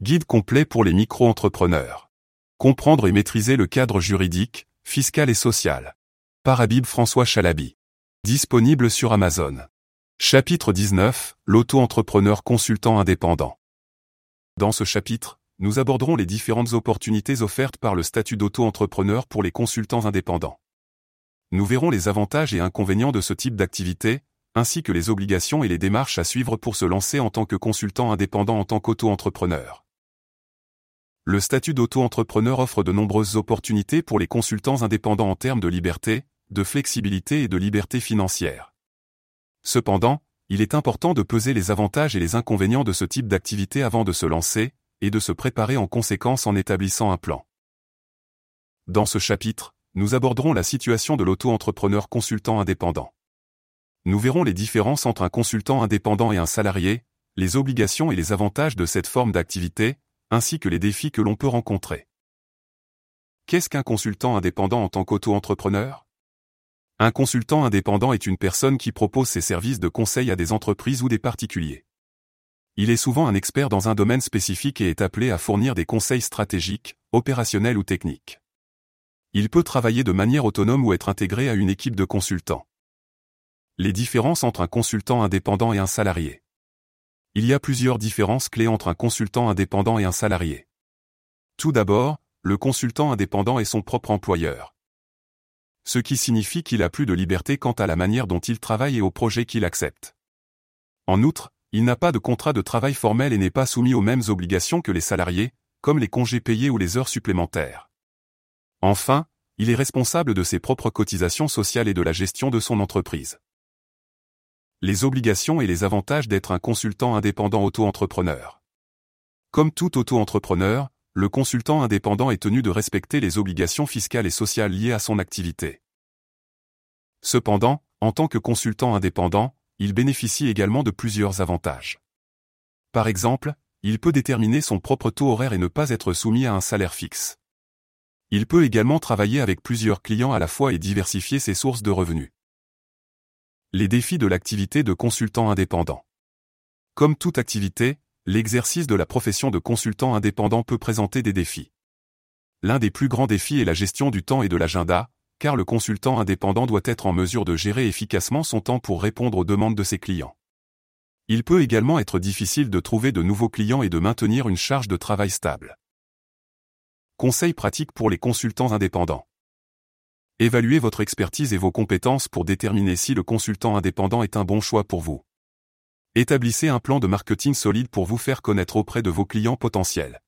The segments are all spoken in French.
Guide complet pour les micro-entrepreneurs. Comprendre et maîtriser le cadre juridique, fiscal et social. Par Habib François Chalabi. Disponible sur Amazon. Chapitre 19. L'auto-entrepreneur consultant indépendant. Dans ce chapitre, nous aborderons les différentes opportunités offertes par le statut d'auto-entrepreneur pour les consultants indépendants. Nous verrons les avantages et inconvénients de ce type d'activité, ainsi que les obligations et les démarches à suivre pour se lancer en tant que consultant indépendant en tant qu'auto-entrepreneur. Le statut d'auto-entrepreneur offre de nombreuses opportunités pour les consultants indépendants en termes de liberté, de flexibilité et de liberté financière. Cependant, il est important de peser les avantages et les inconvénients de ce type d'activité avant de se lancer, et de se préparer en conséquence en établissant un plan. Dans ce chapitre, nous aborderons la situation de l'auto-entrepreneur consultant indépendant. Nous verrons les différences entre un consultant indépendant et un salarié, les obligations et les avantages de cette forme d'activité, ainsi que les défis que l'on peut rencontrer. Qu'est-ce qu'un consultant indépendant en tant qu'auto-entrepreneur? Un consultant indépendant est une personne qui propose ses services de conseil à des entreprises ou des particuliers. Il est souvent un expert dans un domaine spécifique et est appelé à fournir des conseils stratégiques, opérationnels ou techniques. Il peut travailler de manière autonome ou être intégré à une équipe de consultants. Les différences entre un consultant indépendant et un salarié. Il y a plusieurs différences clés entre un consultant indépendant et un salarié. Tout d'abord, le consultant indépendant est son propre employeur. Ce qui signifie qu'il a plus de liberté quant à la manière dont il travaille et au projet qu'il accepte. En outre, il n'a pas de contrat de travail formel et n'est pas soumis aux mêmes obligations que les salariés, comme les congés payés ou les heures supplémentaires. Enfin, il est responsable de ses propres cotisations sociales et de la gestion de son entreprise les obligations et les avantages d'être un consultant indépendant auto-entrepreneur. Comme tout auto-entrepreneur, le consultant indépendant est tenu de respecter les obligations fiscales et sociales liées à son activité. Cependant, en tant que consultant indépendant, il bénéficie également de plusieurs avantages. Par exemple, il peut déterminer son propre taux horaire et ne pas être soumis à un salaire fixe. Il peut également travailler avec plusieurs clients à la fois et diversifier ses sources de revenus. Les défis de l'activité de consultant indépendant. Comme toute activité, l'exercice de la profession de consultant indépendant peut présenter des défis. L'un des plus grands défis est la gestion du temps et de l'agenda, car le consultant indépendant doit être en mesure de gérer efficacement son temps pour répondre aux demandes de ses clients. Il peut également être difficile de trouver de nouveaux clients et de maintenir une charge de travail stable. Conseils pratiques pour les consultants indépendants. Évaluez votre expertise et vos compétences pour déterminer si le consultant indépendant est un bon choix pour vous. Établissez un plan de marketing solide pour vous faire connaître auprès de vos clients potentiels.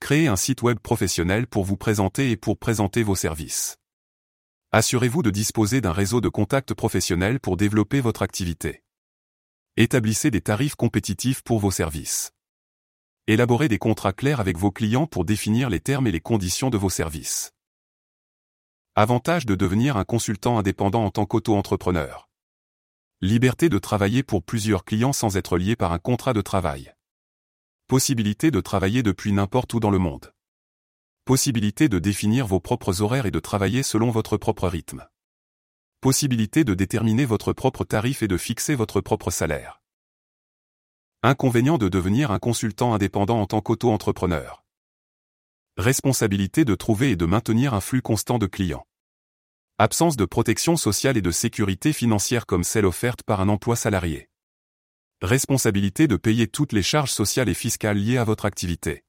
Créez un site web professionnel pour vous présenter et pour présenter vos services. Assurez-vous de disposer d'un réseau de contacts professionnels pour développer votre activité. Établissez des tarifs compétitifs pour vos services. Élaborez des contrats clairs avec vos clients pour définir les termes et les conditions de vos services. Avantage de devenir un consultant indépendant en tant qu'auto-entrepreneur. Liberté de travailler pour plusieurs clients sans être lié par un contrat de travail. Possibilité de travailler depuis n'importe où dans le monde. Possibilité de définir vos propres horaires et de travailler selon votre propre rythme. Possibilité de déterminer votre propre tarif et de fixer votre propre salaire. Inconvénient de devenir un consultant indépendant en tant qu'auto-entrepreneur. Responsabilité de trouver et de maintenir un flux constant de clients. Absence de protection sociale et de sécurité financière comme celle offerte par un emploi salarié. Responsabilité de payer toutes les charges sociales et fiscales liées à votre activité.